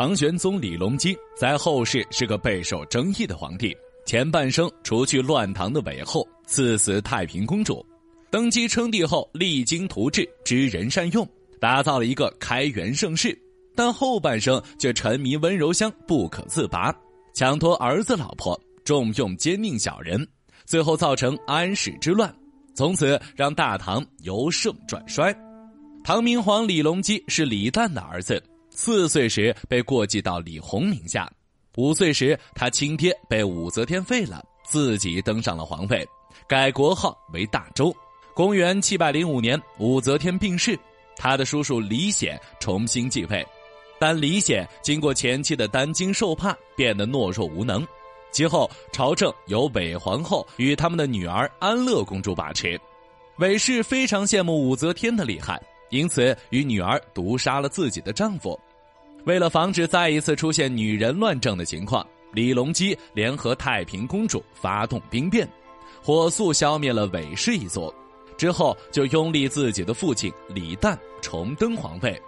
唐玄宗李隆基在后世是个备受争议的皇帝。前半生除去乱唐的韦后，赐死太平公主。登基称帝后，励精图治，知人善用，打造了一个开元盛世。但后半生却沉迷温柔乡，不可自拔，抢夺儿子老婆，重用奸佞小人，最后造成安史之乱，从此让大唐由盛转衰。唐明皇李隆基是李旦的儿子，四岁时被过继到李弘名下。五岁时，他亲爹被武则天废了，自己登上了皇位，改国号为大周。公元七百零五年，武则天病逝，他的叔叔李显重新继位，但李显经过前期的担惊受怕，变得懦弱无能。其后，朝政由韦皇后与他们的女儿安乐公主把持。韦氏非常羡慕武则天的厉害，因此与女儿毒杀了自己的丈夫。为了防止再一次出现女人乱政的情况，李隆基联合太平公主发动兵变，火速消灭了韦氏一族。之后就拥立自己的父亲李旦重登皇位，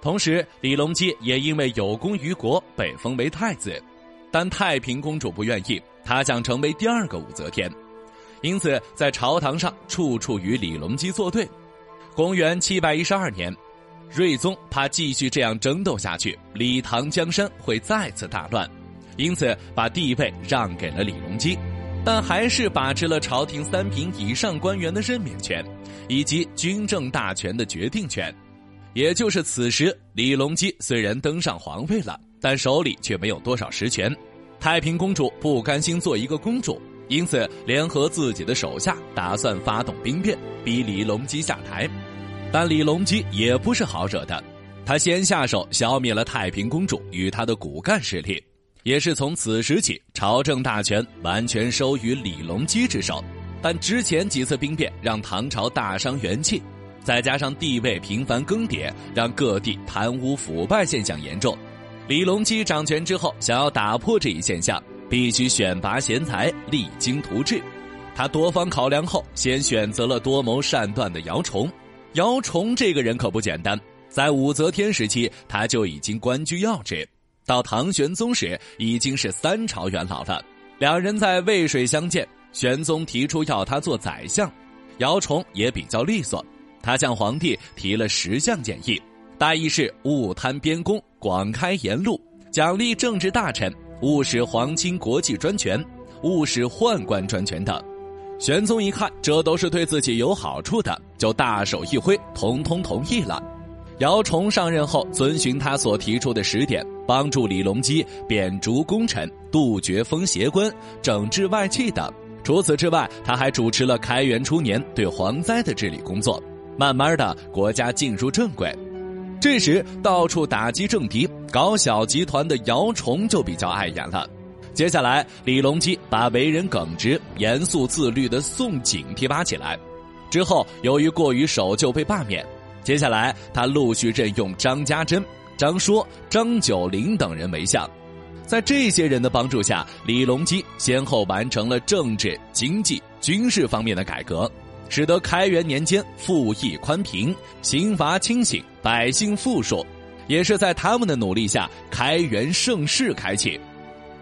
同时李隆基也因为有功于国被封为太子，但太平公主不愿意，她想成为第二个武则天，因此在朝堂上处处与李隆基作对。公元七百一十二年。睿宗怕继续这样争斗下去，李唐江山会再次大乱，因此把帝位让给了李隆基，但还是把持了朝廷三品以上官员的任免权，以及军政大权的决定权。也就是此时，李隆基虽然登上皇位了，但手里却没有多少实权。太平公主不甘心做一个公主，因此联合自己的手下，打算发动兵变，逼李隆基下台。但李隆基也不是好惹的，他先下手消灭了太平公主与他的骨干势力，也是从此时起，朝政大权完全收于李隆基之手。但之前几次兵变让唐朝大伤元气，再加上地位频繁更迭，让各地贪污腐败现象严重。李隆基掌权之后，想要打破这一现象，必须选拔贤才，励精图治。他多方考量后，先选择了多谋善断的姚崇。姚崇这个人可不简单，在武则天时期他就已经官居要职，到唐玄宗时已经是三朝元老了。两人在渭水相见，玄宗提出要他做宰相，姚崇也比较利索，他向皇帝提了十项建议，大意是勿贪边功，广开言路，奖励政治大臣，勿使皇亲国戚专权，勿使宦官专权等。玄宗一看，这都是对自己有好处的，就大手一挥，统统同意了。姚崇上任后，遵循他所提出的十点，帮助李隆基贬逐功臣，杜绝封邪官，整治外戚等。除此之外，他还主持了开元初年对蝗灾的治理工作。慢慢的，国家进入正轨。这时，到处打击政敌、搞小集团的姚崇就比较碍眼了。接下来，李隆基把为人耿直、严肃自律的宋璟提拔起来，之后由于过于守旧被罢免。接下来，他陆续任用张家珍、张说、张九龄等人为相，在这些人的帮助下，李隆基先后完成了政治、经济、军事方面的改革，使得开元年间赋役宽平、刑罚清醒、百姓富庶。也是在他们的努力下，开元盛世开启。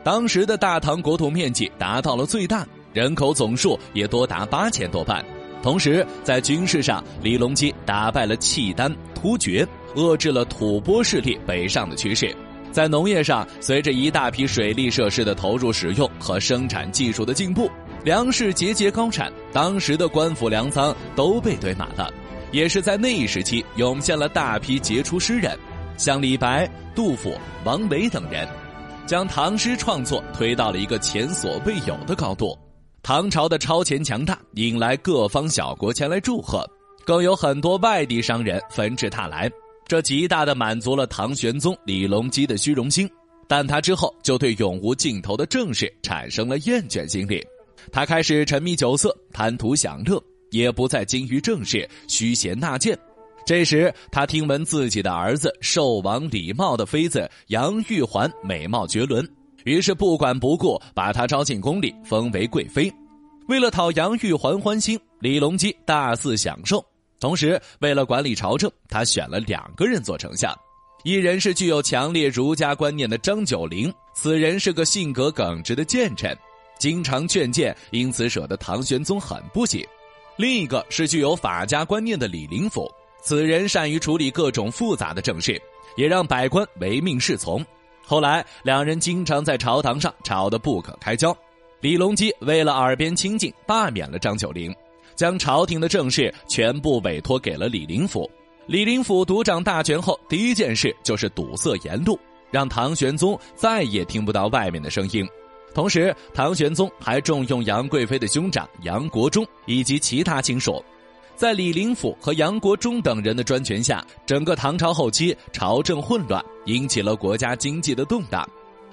当时的大唐国土面积达到了最大，人口总数也多达八千多万。同时，在军事上，李隆基打败了契丹、突厥，遏制了吐蕃势力北上的趋势。在农业上，随着一大批水利设施的投入使用和生产技术的进步，粮食节节高产，当时的官府粮仓都被堆满了。也是在那一时期，涌现了大批杰出诗人，像李白、杜甫、王维等人。将唐诗创作推到了一个前所未有的高度，唐朝的超前强大引来各方小国前来祝贺，更有很多外地商人纷至沓来，这极大的满足了唐玄宗李隆基的虚荣心，但他之后就对永无尽头的政事产生了厌倦心理，他开始沉迷酒色，贪图享乐，也不再精于政事，虚衔纳谏。这时，他听闻自己的儿子寿王李瑁的妃子杨玉环美貌绝伦，于是不管不顾，把她招进宫里，封为贵妃。为了讨杨玉环欢心，李隆基大肆享受。同时，为了管理朝政，他选了两个人做丞相，一人是具有强烈儒家观念的张九龄，此人是个性格耿直的谏臣，经常劝谏，因此惹得唐玄宗很不喜；另一个是具有法家观念的李林甫，此人善于处理各种复杂的政事，也让百官唯命是从。后来两人经常在朝堂上吵得不可开交，李隆基为了耳边清净，罢免了张九龄，将朝廷的政事全部委托给了李林甫。李林甫独掌大权后，第一件事就是堵塞言路，让唐玄宗再也听不到外面的声音。同时，唐玄宗还重用杨贵妃的兄长杨国忠以及其他亲属。在李林甫和杨国忠等人的专权下，整个唐朝后期朝政混乱，引起了国家经济的动荡。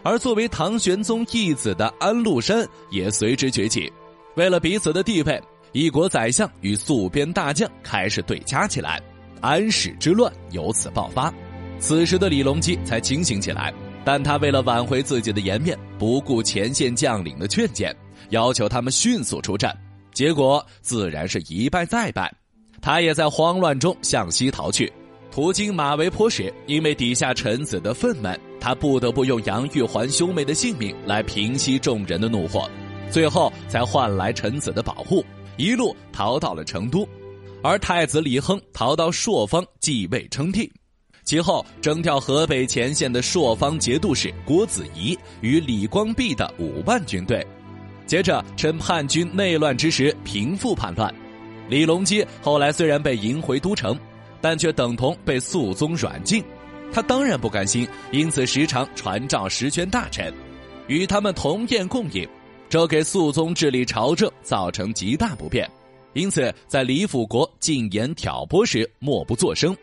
而作为唐玄宗义子的安禄山也随之崛起。为了彼此的地位，一国宰相与宿边大将开始对掐起来，安史之乱由此爆发。此时的李隆基才清醒起来，但他为了挽回自己的颜面，不顾前线将领的劝谏，要求他们迅速出战。结果自然是一败再败，他也在慌乱中向西逃去。途经马嵬坡时，因为底下臣子的愤懑，他不得不用杨玉环兄妹的性命来平息众人的怒火，最后才换来臣子的保护，一路逃到了成都。而太子李亨逃到朔方继位称帝，其后征调河北前线的朔方节度使郭子仪与李光弼的五万军队。接着，趁叛军内乱之时平复叛乱。李隆基后来虽然被迎回都城，但却等同被肃宗软禁。他当然不甘心，因此时常传召实权大臣，与他们同宴共饮，这给肃宗治理朝政造成极大不便。因此，在李辅国进言挑拨时默不作声，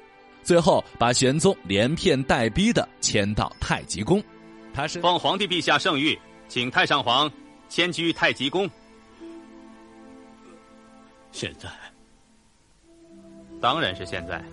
最后把玄宗连骗带逼的迁到太极宫。他是奉皇帝陛下圣谕，请太上皇。迁居太极宫。现在，当然是现在。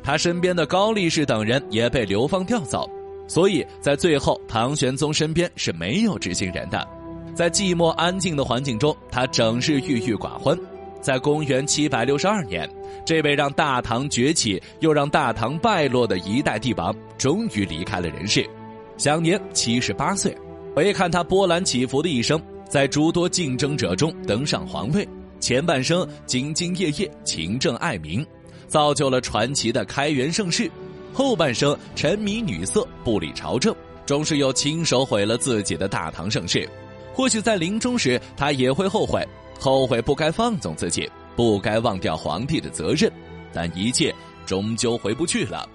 他身边的高力士等人也被流放调走，所以在最后，唐玄宗身边是没有执行人的。在寂寞安静的环境中，他整日郁郁寡欢。在公元七百六十二年，这位让大唐崛起又让大唐败落的一代帝王，终于离开了人世，享年七十八岁。回看他波澜起伏的一生，在诸多竞争者中登上皇位，前半生兢兢业业、勤政爱民，造就了传奇的开元盛世；后半生沉迷女色、不理朝政，终是又亲手毁了自己的大唐盛世。或许在临终时，他也会后悔，后悔不该放纵自己，不该忘掉皇帝的责任，但一切终究回不去了。